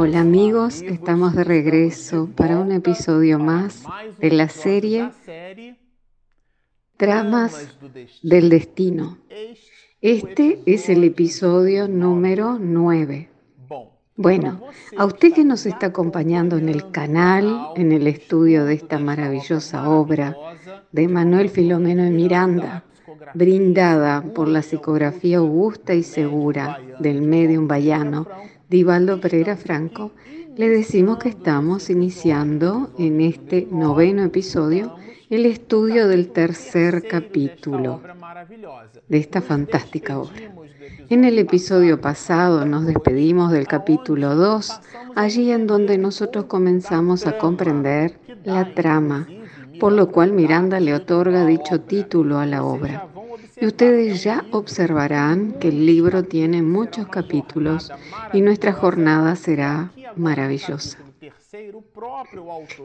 Hola amigos, estamos de regreso para un episodio más de la serie Tramas del Destino. Este es el episodio número 9. Bueno, a usted que nos está acompañando en el canal, en el estudio de esta maravillosa obra de Manuel Filomeno de Miranda, brindada por la psicografía augusta y segura del medium bayano Divaldo Pereira Franco, le decimos que estamos iniciando en este noveno episodio el estudio del tercer capítulo de esta fantástica obra. En el episodio pasado nos despedimos del capítulo 2, allí en donde nosotros comenzamos a comprender la trama, por lo cual Miranda le otorga dicho título a la obra. Y ustedes ya observarán que el libro tiene muchos capítulos y nuestra jornada será maravillosa.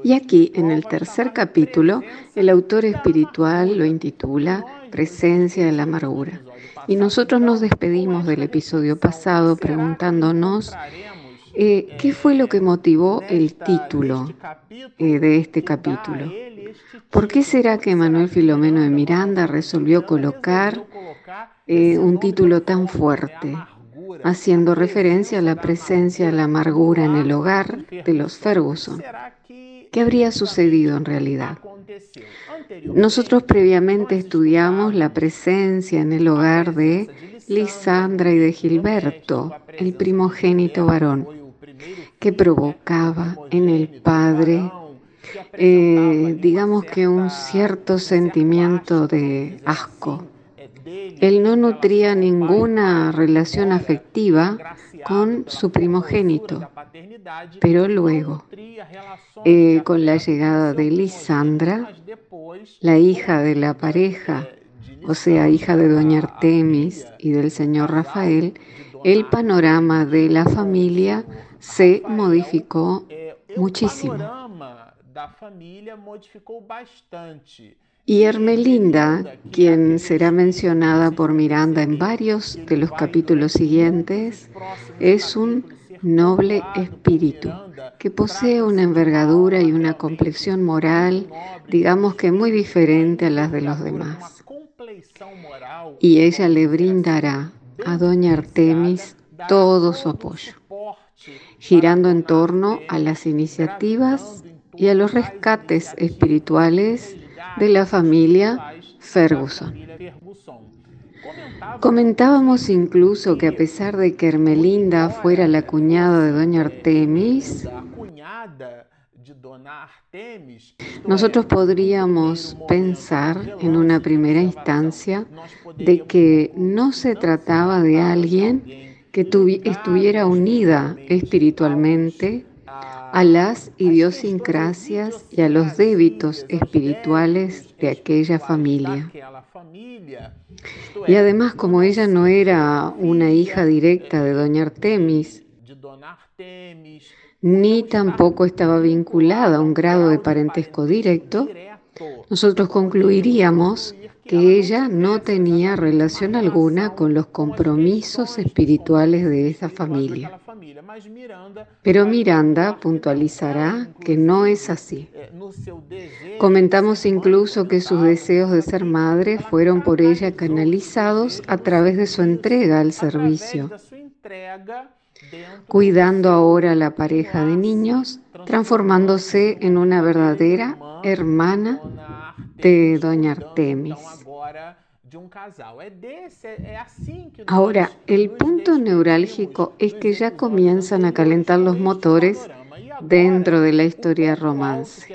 Y aquí, en el tercer capítulo, el autor espiritual lo intitula Presencia de la amargura. Y nosotros nos despedimos del episodio pasado preguntándonos eh, qué fue lo que motivó el título eh, de este capítulo. ¿Por qué será que Manuel Filomeno de Miranda resolvió colocar eh, un título tan fuerte, haciendo referencia a la presencia de la amargura en el hogar de los Ferguson? ¿Qué habría sucedido en realidad? Nosotros previamente estudiamos la presencia en el hogar de Lisandra y de Gilberto, el primogénito varón, que provocaba en el padre eh, digamos que un cierto sentimiento de asco. Él no nutría ninguna relación afectiva con su primogénito, pero luego, eh, con la llegada de Lisandra, la hija de la pareja, o sea, hija de doña Artemis y del señor Rafael, el panorama de la familia se modificó muchísimo y Hermelinda, quien será mencionada por Miranda en varios de los capítulos siguientes, es un noble espíritu que posee una envergadura y una complexión moral, digamos que muy diferente a las de los demás. Y ella le brindará a doña Artemis todo su apoyo, girando en torno a las iniciativas y a los rescates espirituales de la familia Ferguson. Comentábamos incluso que a pesar de que Hermelinda fuera la cuñada de doña Artemis, nosotros podríamos pensar en una primera instancia de que no se trataba de alguien que estuviera unida espiritualmente a las idiosincrasias y a los débitos espirituales de aquella familia. Y además, como ella no era una hija directa de doña Artemis, ni tampoco estaba vinculada a un grado de parentesco directo, nosotros concluiríamos que ella no tenía relación alguna con los compromisos espirituales de esa familia. Pero Miranda puntualizará que no es así. Comentamos incluso que sus deseos de ser madre fueron por ella canalizados a través de su entrega al servicio, cuidando ahora la pareja de niños, transformándose en una verdadera hermana de Doña Artemis. Ahora, el punto neurálgico es que ya comienzan a calentar los motores dentro de la historia romance.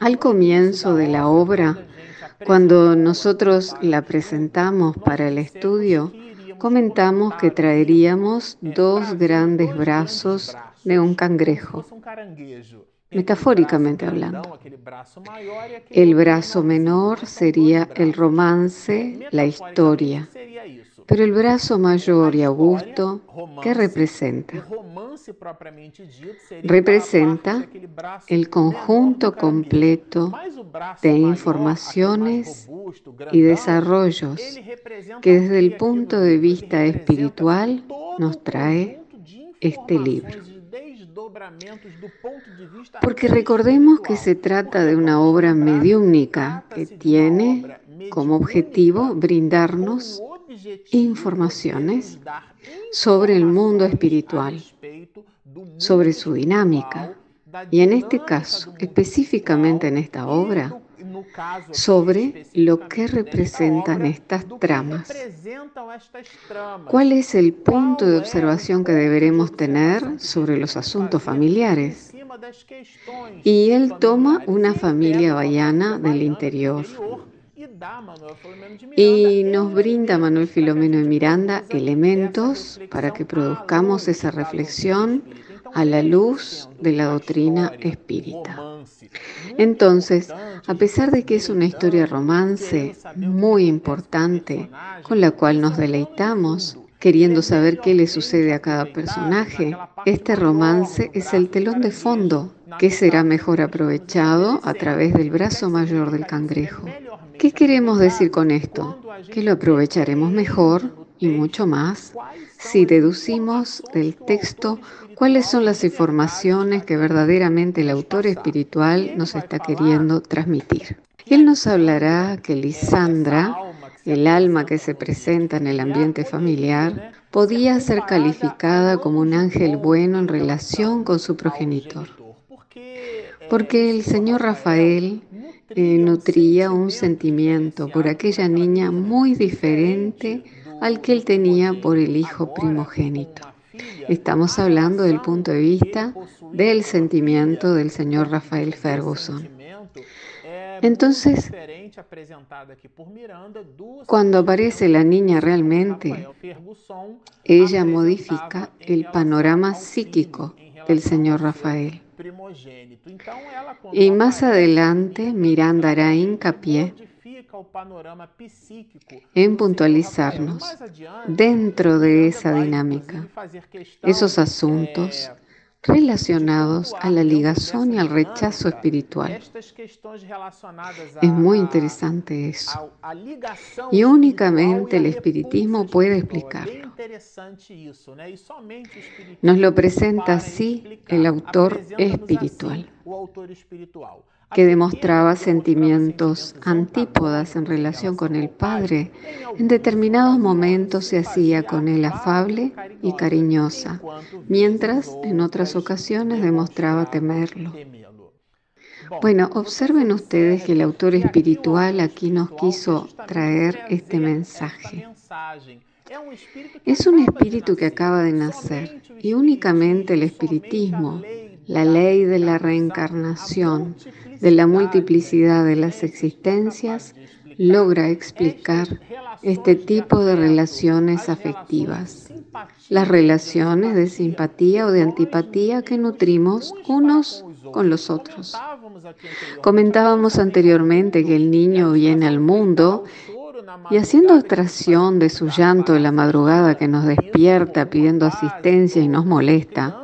Al comienzo de la obra, cuando nosotros la presentamos para el estudio, comentamos que traeríamos dos grandes brazos de un cangrejo, metafóricamente hablando. El brazo menor sería el romance, la historia, Pero el brazo mayor y augusto, ¿qué representa? Representa el conjunto completo de informaciones y desarrollos que desde el punto de vista espiritual nos trae este libro. Porque recordemos que se trata de una obra mediúnica que tiene como objetivo brindarnos informaciones sobre el mundo espiritual, sobre su dinámica y en este caso, específicamente en esta obra, sobre lo que representan estas tramas. ¿Cuál es el punto de observación que deberemos tener sobre los asuntos familiares? Y él toma una familia bayana del interior y nos brinda Manuel Filomeno de Miranda elementos para que produzcamos esa reflexión a la luz de la doctrina espírita. Entonces, a pesar de que es una historia romance muy importante con la cual nos deleitamos, queriendo saber qué le sucede a cada personaje, este romance es el telón de fondo. Que será mejor aprovechado a través del brazo mayor del cangrejo. ¿Qué queremos decir con esto? Que lo aprovecharemos mejor y mucho más si deducimos del texto cuáles son las informaciones que verdaderamente el autor espiritual nos está queriendo transmitir. Él nos hablará que Lisandra, el alma que se presenta en el ambiente familiar, podía ser calificada como un ángel bueno en relación con su progenitor. Porque el señor Rafael eh, nutría un sentimiento por aquella niña muy diferente al que él tenía por el hijo primogénito. Estamos hablando del punto de vista del sentimiento del señor Rafael Ferguson. Entonces, cuando aparece la niña realmente, ella modifica el panorama psíquico del señor Rafael. Y más adelante, Miranda hará hincapié en puntualizarnos dentro de esa dinámica esos asuntos relacionados a la ligación y al rechazo espiritual. Es muy interesante eso. Y únicamente el espiritismo puede explicarlo. Nos lo presenta así el autor espiritual que demostraba sentimientos antípodas en relación con el padre, en determinados momentos se hacía con él afable y cariñosa, mientras en otras ocasiones demostraba temerlo. Bueno, observen ustedes que el autor espiritual aquí nos quiso traer este mensaje. Es un espíritu que acaba de nacer y únicamente el espiritismo, la ley de la reencarnación, de la multiplicidad de las existencias, logra explicar este tipo de relaciones afectivas, las relaciones de simpatía o de antipatía que nutrimos unos con los otros. Comentábamos anteriormente que el niño viene al mundo y haciendo abstracción de su llanto de la madrugada que nos despierta pidiendo asistencia y nos molesta,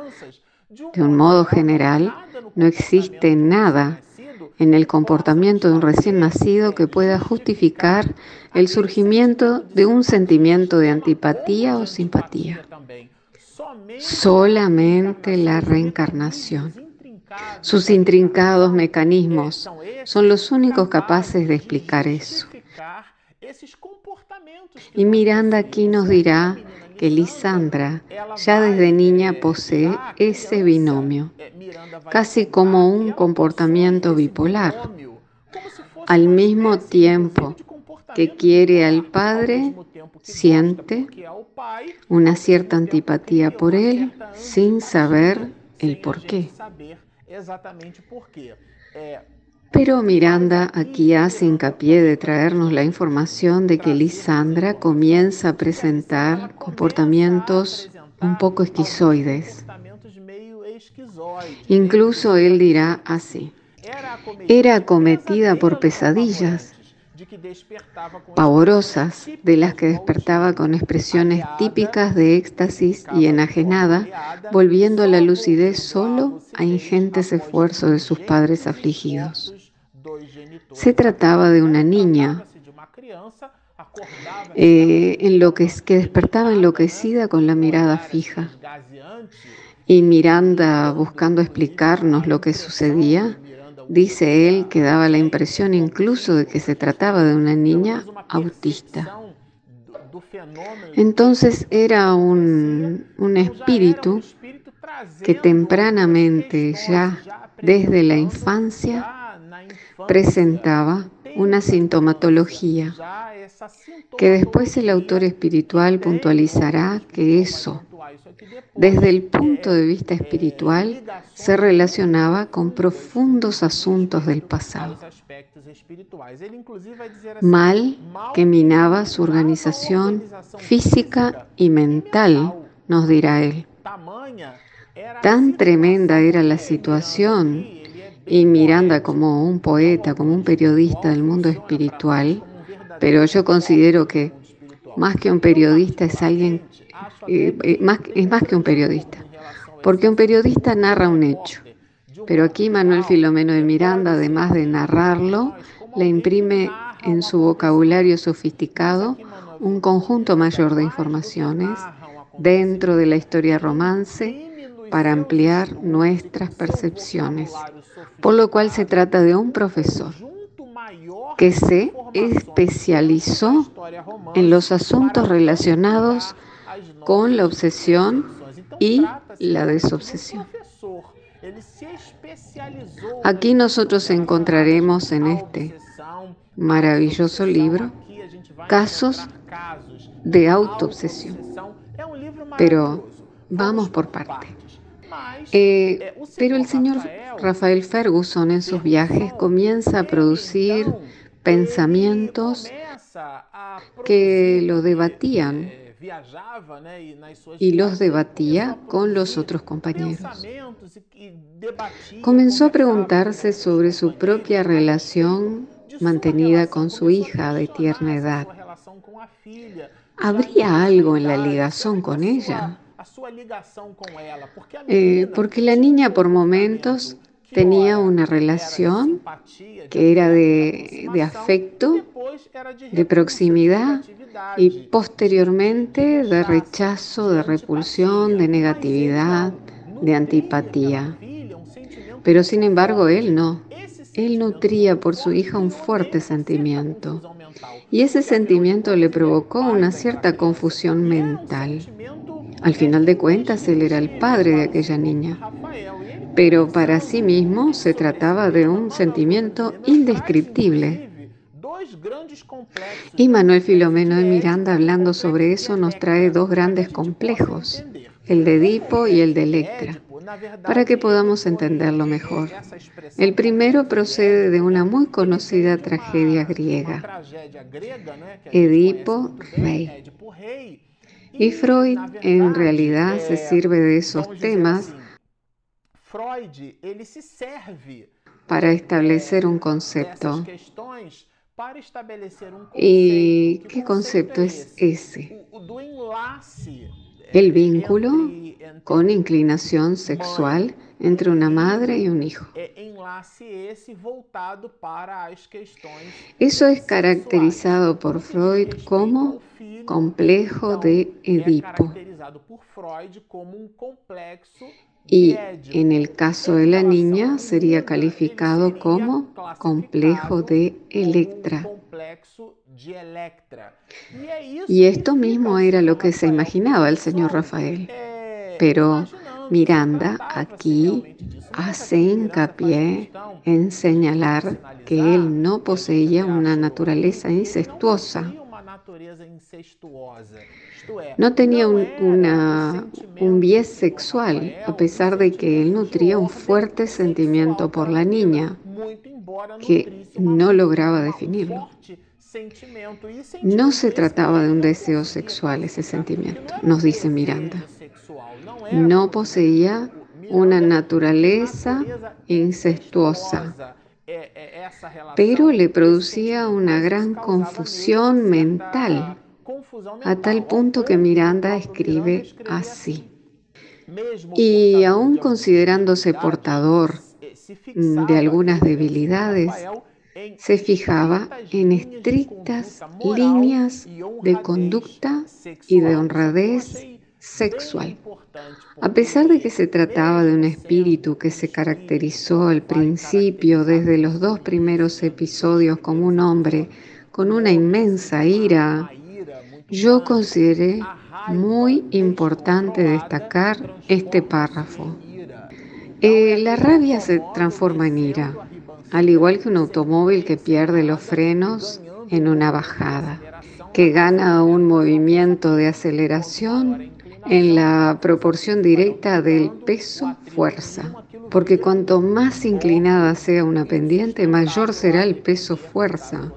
de un modo general, no existe nada en el comportamiento de un recién nacido que pueda justificar el surgimiento de un sentimiento de antipatía o simpatía. Solamente la reencarnación. Sus intrincados mecanismos son los únicos capaces de explicar eso. Y Miranda aquí nos dirá que ya desde niña posee ese binomio, casi como un comportamiento bipolar. Al mismo tiempo que quiere al padre, siente una cierta antipatía por él sin saber el por qué. Pero Miranda aquí hace hincapié de traernos la información de que Lisandra comienza a presentar comportamientos un poco esquizoides. Incluso él dirá así, era acometida por pesadillas, pavorosas, de las que despertaba con expresiones típicas de éxtasis y enajenada, volviendo a la lucidez solo a ingentes esfuerzos de sus padres afligidos. Se trataba de una niña eh, que despertaba enloquecida con la mirada fija. Y Miranda, buscando explicarnos lo que sucedía, dice él que daba la impresión incluso de que se trataba de una niña autista. Entonces era un, un espíritu que tempranamente, ya desde la infancia, presentaba una sintomatología que después el autor espiritual puntualizará que eso, desde el punto de vista espiritual, se relacionaba con profundos asuntos del pasado. Mal que minaba su organización física y mental, nos dirá él. Tan tremenda era la situación y Miranda como un poeta, como un periodista del mundo espiritual, pero yo considero que más que un periodista es alguien, eh, eh, más, es más que un periodista, porque un periodista narra un hecho, pero aquí Manuel Filomeno de Miranda, además de narrarlo, le imprime en su vocabulario sofisticado un conjunto mayor de informaciones dentro de la historia romance para ampliar nuestras percepciones, por lo cual se trata de un profesor que se especializó en los asuntos relacionados con la obsesión y la desobsesión. Aquí nosotros encontraremos en este maravilloso libro casos de autoobsesión. Pero vamos por parte. Eh, pero el señor Rafael Ferguson en sus viajes comienza a producir pensamientos que lo debatían y los debatía con los otros compañeros. Comenzó a preguntarse sobre su propia relación mantenida con su hija de tierna edad. ¿Habría algo en la ligación con ella? Eh, porque la niña por momentos tenía una relación que era de, de afecto, de proximidad y posteriormente de rechazo, de repulsión, de negatividad, de antipatía. Pero sin embargo él no. Él nutría por su hija un fuerte sentimiento y ese sentimiento le provocó una cierta confusión mental. Al final de cuentas, él era el padre de aquella niña, pero para sí mismo se trataba de un sentimiento indescriptible. Y Manuel Filomeno de Miranda, hablando sobre eso, nos trae dos grandes complejos, el de Edipo y el de Electra, para que podamos entenderlo mejor. El primero procede de una muy conocida tragedia griega, Edipo Rey y Freud en realidad se sirve de esos temas para establecer un concepto. ¿Y qué concepto es ese? El vínculo con inclinación sexual entre una madre y un hijo. Eso es caracterizado por Freud como complejo de Edipo. Y en el caso de la niña sería calificado como complejo de Electra. Y esto mismo era lo que se imaginaba el señor Rafael. Pero Miranda aquí hace hincapié en señalar que él no poseía una naturaleza incestuosa. No tenía un, una, un bies sexual, a pesar de que él nutría un fuerte sentimiento por la niña, que no lograba definirlo. No se trataba de un deseo sexual ese sentimiento, nos dice Miranda. No poseía una naturaleza incestuosa. Pero le producía una gran confusión mental, a tal punto que Miranda escribe así. Y aún considerándose portador de algunas debilidades, se fijaba en estrictas líneas de conducta y de honradez sexual. A pesar de que se trataba de un espíritu que se caracterizó al principio desde los dos primeros episodios como un hombre con una inmensa ira, yo consideré muy importante destacar este párrafo. Eh, la rabia se transforma en ira, al igual que un automóvil que pierde los frenos en una bajada, que gana un movimiento de aceleración en la proporción directa del peso-fuerza, porque cuanto más inclinada sea una pendiente, mayor será el peso-fuerza.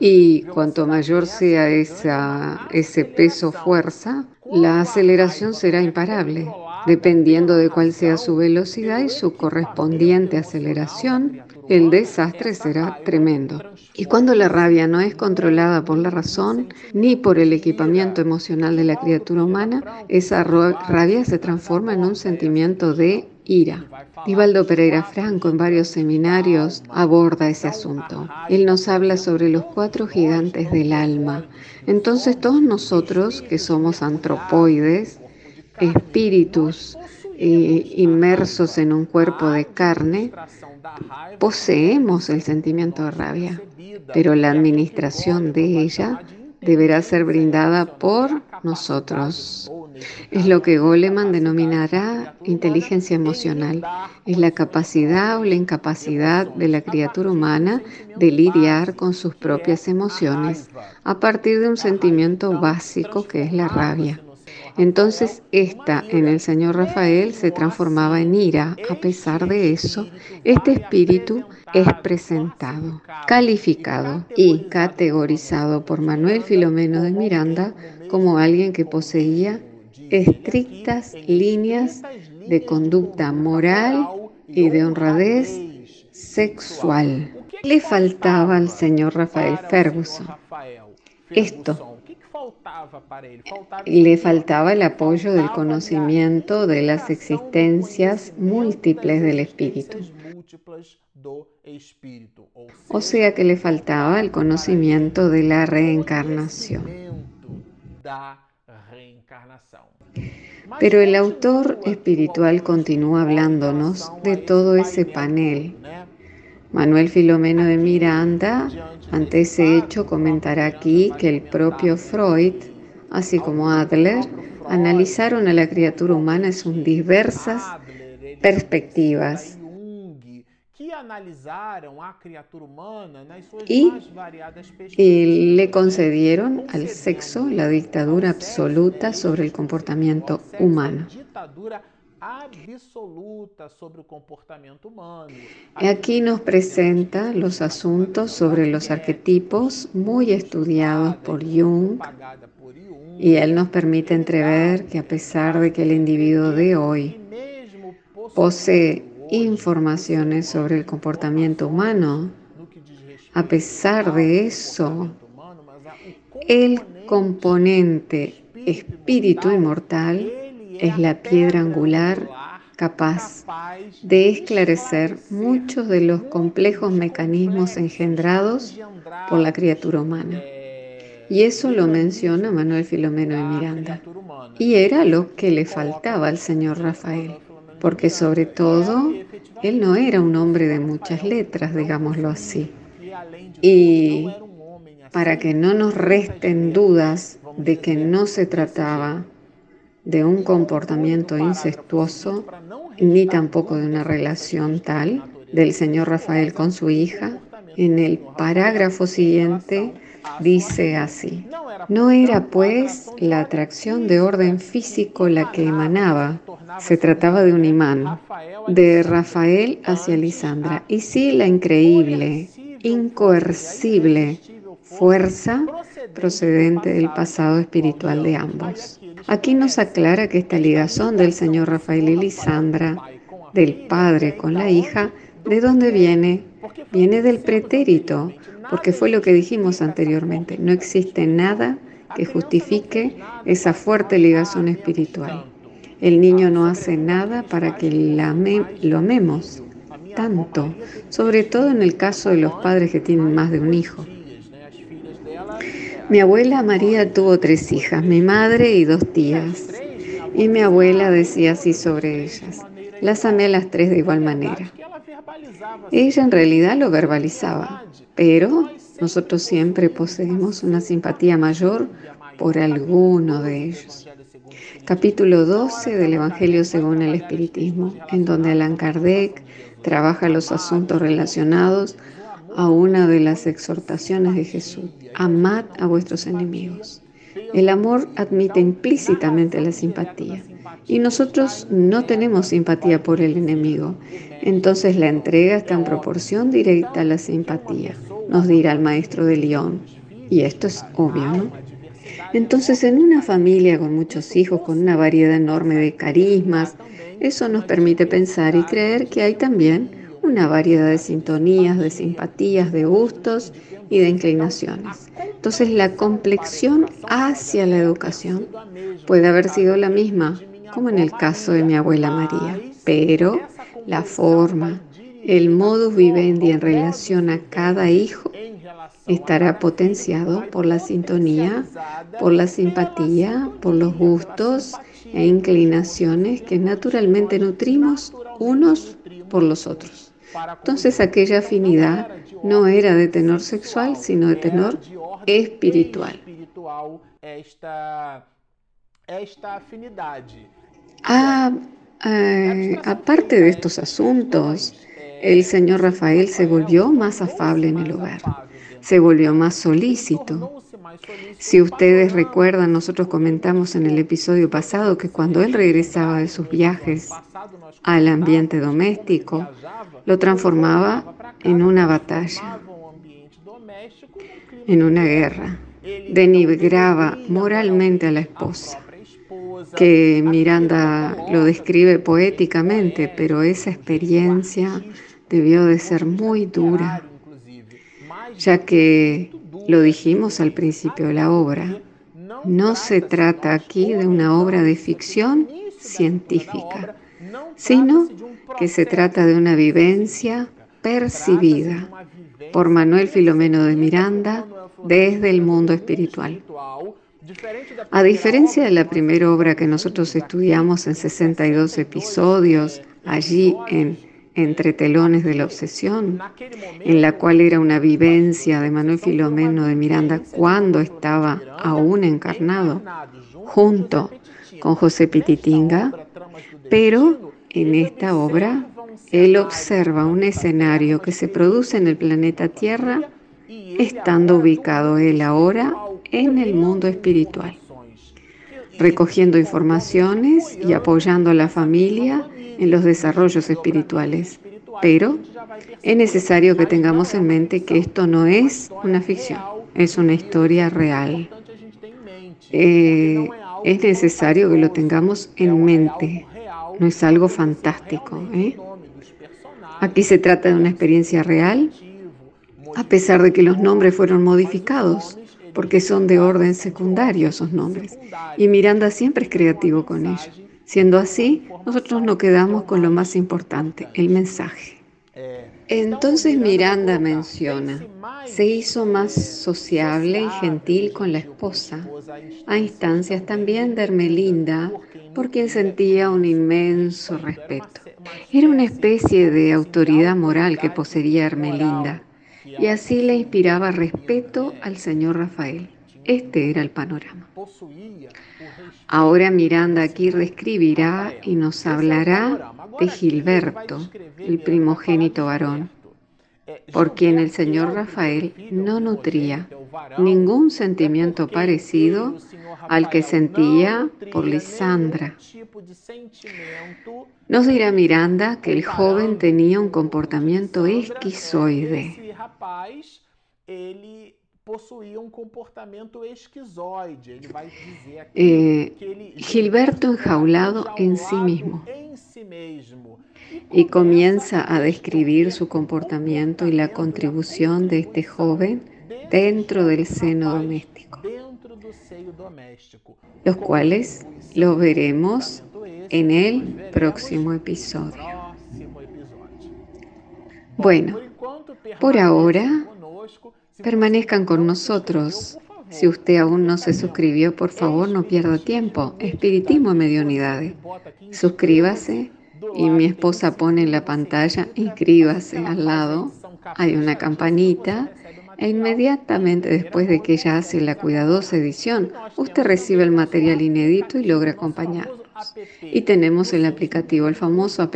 Y cuanto mayor sea esa, ese peso-fuerza, la aceleración será imparable. Dependiendo de cuál sea su velocidad y su correspondiente aceleración, el desastre será tremendo. Y cuando la rabia no es controlada por la razón ni por el equipamiento emocional de la criatura humana, esa rabia se transforma en un sentimiento de ira. Divaldo Pereira Franco en varios seminarios aborda ese asunto. Él nos habla sobre los cuatro gigantes del alma. Entonces todos nosotros que somos antropoides, espíritus eh, inmersos en un cuerpo de carne, poseemos el sentimiento de rabia, pero la administración de ella deberá ser brindada por nosotros. Es lo que Goleman denominará inteligencia emocional. Es la capacidad o la incapacidad de la criatura humana de lidiar con sus propias emociones a partir de un sentimiento básico que es la rabia. Entonces esta en el señor Rafael se transformaba en ira. A pesar de eso, este espíritu es presentado, calificado y categorizado por Manuel Filomeno de Miranda como alguien que poseía estrictas líneas de conducta moral y de honradez sexual. Le faltaba al señor Rafael Ferguson esto le faltaba el apoyo del conocimiento de las existencias múltiples del espíritu. O sea que le faltaba el conocimiento de la reencarnación. Pero el autor espiritual continúa hablándonos de todo ese panel. Manuel Filomeno de Miranda ante ese hecho, comentará aquí que el propio Freud, así como Adler, analizaron a la criatura humana en diversas perspectivas. Y le concedieron al sexo la dictadura absoluta sobre el comportamiento humano absoluta sobre el comportamiento humano. Aquí nos presenta los asuntos sobre los arquetipos muy estudiados por Jung y él nos permite entrever que a pesar de que el individuo de hoy posee informaciones sobre el comportamiento humano, a pesar de eso, el componente espíritu inmortal es la piedra angular capaz de esclarecer muchos de los complejos mecanismos engendrados por la criatura humana. Y eso lo menciona Manuel Filomeno de Miranda. Y era lo que le faltaba al señor Rafael, porque sobre todo él no era un hombre de muchas letras, digámoslo así. Y para que no nos resten dudas de que no se trataba de un comportamiento incestuoso, ni tampoco de una relación tal del señor Rafael con su hija. En el parágrafo siguiente dice así, no era pues la atracción de orden físico la que emanaba, se trataba de un imán, de Rafael hacia Lisandra, y sí la increíble, incoercible fuerza procedente del pasado espiritual de ambos. Aquí nos aclara que esta ligazón del señor Rafael y Lisandra del padre con la hija, ¿de dónde viene? Viene del pretérito, porque fue lo que dijimos anteriormente. No existe nada que justifique esa fuerte ligación espiritual. El niño no hace nada para que lo amemos tanto, sobre todo en el caso de los padres que tienen más de un hijo. Mi abuela María tuvo tres hijas, mi madre y dos tías. Y mi abuela decía así sobre ellas. Las amé a las tres de igual manera. Ella en realidad lo verbalizaba, pero nosotros siempre poseemos una simpatía mayor por alguno de ellos. Capítulo 12 del Evangelio según el Espiritismo, en donde Allan Kardec trabaja los asuntos relacionados a una de las exhortaciones de Jesús. Amad a vuestros enemigos. El amor admite implícitamente la simpatía y nosotros no tenemos simpatía por el enemigo. Entonces la entrega está en proporción directa a la simpatía, nos dirá el maestro de León. Y esto es obvio, ¿no? Entonces en una familia con muchos hijos, con una variedad enorme de carismas, eso nos permite pensar y creer que hay también una variedad de sintonías, de simpatías, de gustos y de inclinaciones. Entonces la complexión hacia la educación puede haber sido la misma, como en el caso de mi abuela María, pero la forma, el modus vivendi en relación a cada hijo estará potenciado por la sintonía, por la simpatía, por los gustos e inclinaciones que naturalmente nutrimos unos por los otros. Entonces aquella afinidad no era de tenor sexual, sino de tenor espiritual. Ah, eh, aparte de estos asuntos, el señor Rafael se volvió más afable en el hogar, se volvió más solícito. Si ustedes recuerdan, nosotros comentamos en el episodio pasado que cuando él regresaba de sus viajes al ambiente doméstico, lo transformaba en una batalla, en una guerra. Denigraba moralmente a la esposa, que Miranda lo describe poéticamente, pero esa experiencia debió de ser muy dura, ya que lo dijimos al principio de la obra, no se trata aquí de una obra de ficción científica, sino que se trata de una vivencia percibida por Manuel Filomeno de Miranda desde el mundo espiritual. A diferencia de la primera obra que nosotros estudiamos en 62 episodios, allí en Entre telones de la obsesión, en la cual era una vivencia de Manuel Filomeno de Miranda cuando estaba aún encarnado, junto con José Pititinga, pero en esta obra él observa un escenario que se produce en el planeta Tierra, estando ubicado él ahora en el mundo espiritual, recogiendo informaciones y apoyando a la familia en los desarrollos espirituales. Pero es necesario que tengamos en mente que esto no es una ficción, es una historia real. Eh, es necesario que lo tengamos en mente, no es algo fantástico. ¿eh? Aquí se trata de una experiencia real, a pesar de que los nombres fueron modificados, porque son de orden secundario esos nombres. Y Miranda siempre es creativo con ellos. Siendo así, nosotros nos quedamos con lo más importante, el mensaje. Entonces Miranda menciona, se hizo más sociable y gentil con la esposa, a instancias también de Hermelinda, por quien sentía un inmenso respeto. Era una especie de autoridad moral que poseía Hermelinda, y así le inspiraba respeto al señor Rafael. Este era el panorama. Ahora Miranda aquí reescribirá y nos hablará de Gilberto, el primogénito varón, por quien el señor Rafael no nutría ningún sentimiento parecido al que sentía por Lisandra. Nos dirá Miranda que el joven tenía un comportamiento esquizoide Eh, Gilberto enjaulado en sí mismo y comienza a describir su comportamiento y la contribución de este joven dentro del seno doméstico, los cuales lo veremos en el próximo episodio. Bueno, por ahora, permanezcan con nosotros. Si usted aún no se suscribió, por favor no pierda tiempo. Espiritismo en Mediunidades. Suscríbase y mi esposa pone en la pantalla, inscríbase al lado. Hay una campanita e inmediatamente después de que ella hace la cuidadosa edición, usted recibe el material inédito y logra acompañar. Y tenemos el aplicativo, el famoso app,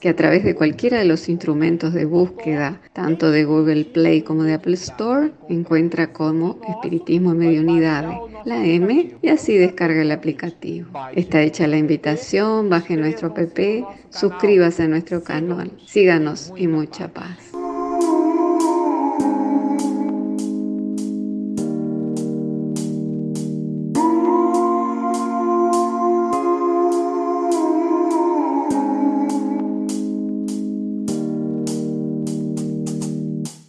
que a través de cualquiera de los instrumentos de búsqueda, tanto de Google Play como de Apple Store, encuentra como Espiritismo en Mediunidades, la M, y así descarga el aplicativo. Está hecha la invitación, baje nuestro app, suscríbase a nuestro canal, síganos y mucha paz.